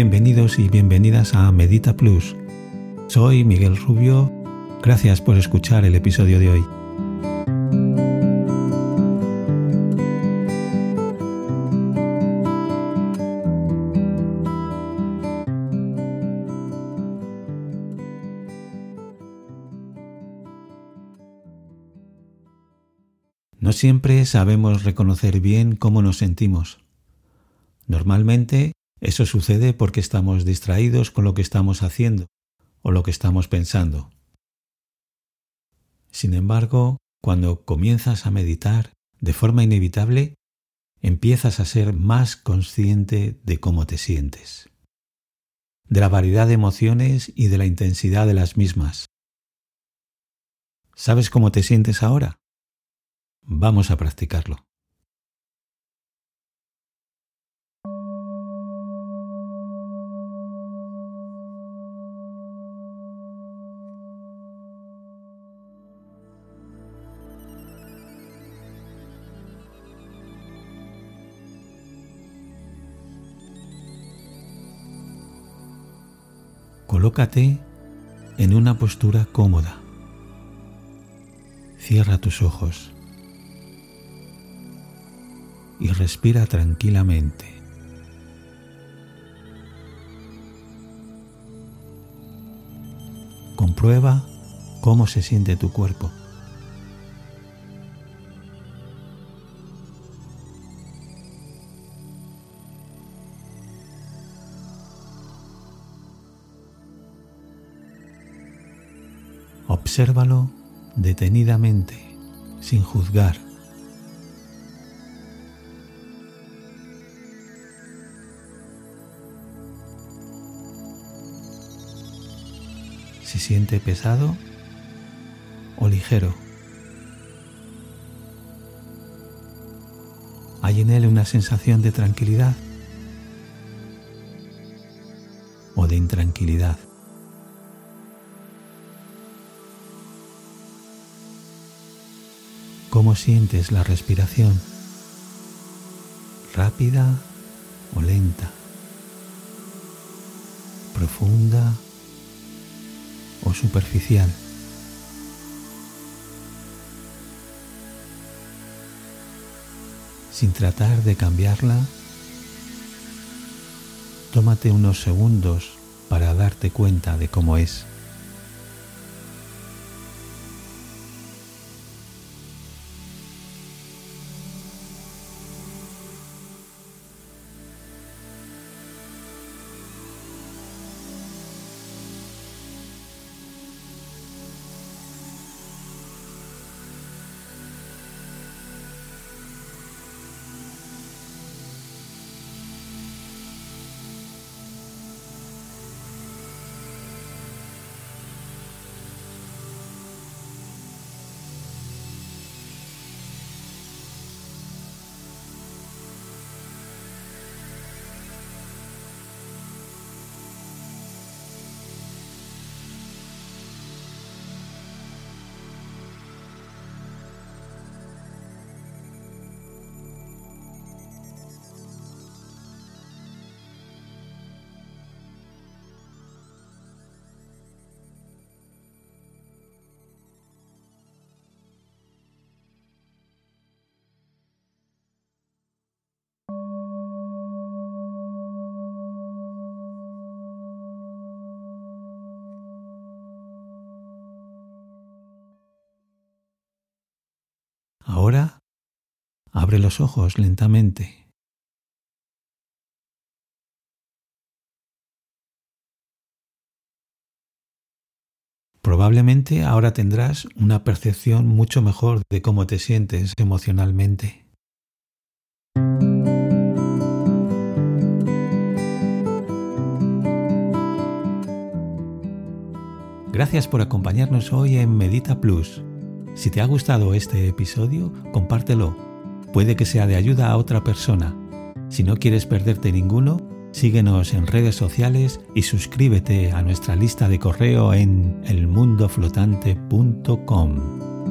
Bienvenidos y bienvenidas a Medita Plus. Soy Miguel Rubio. Gracias por escuchar el episodio de hoy. No siempre sabemos reconocer bien cómo nos sentimos. Normalmente eso sucede porque estamos distraídos con lo que estamos haciendo o lo que estamos pensando. Sin embargo, cuando comienzas a meditar, de forma inevitable, empiezas a ser más consciente de cómo te sientes, de la variedad de emociones y de la intensidad de las mismas. ¿Sabes cómo te sientes ahora? Vamos a practicarlo. Colócate en una postura cómoda. Cierra tus ojos y respira tranquilamente. Comprueba cómo se siente tu cuerpo. Obsérvalo detenidamente, sin juzgar. ¿Se siente pesado o ligero? ¿Hay en él una sensación de tranquilidad o de intranquilidad? ¿Cómo sientes la respiración? ¿Rápida o lenta? ¿Profunda o superficial? Sin tratar de cambiarla, tómate unos segundos para darte cuenta de cómo es. Ahora abre los ojos lentamente. Probablemente ahora tendrás una percepción mucho mejor de cómo te sientes emocionalmente. Gracias por acompañarnos hoy en Medita Plus. Si te ha gustado este episodio, compártelo. Puede que sea de ayuda a otra persona. Si no quieres perderte ninguno, síguenos en redes sociales y suscríbete a nuestra lista de correo en elmundoflotante.com.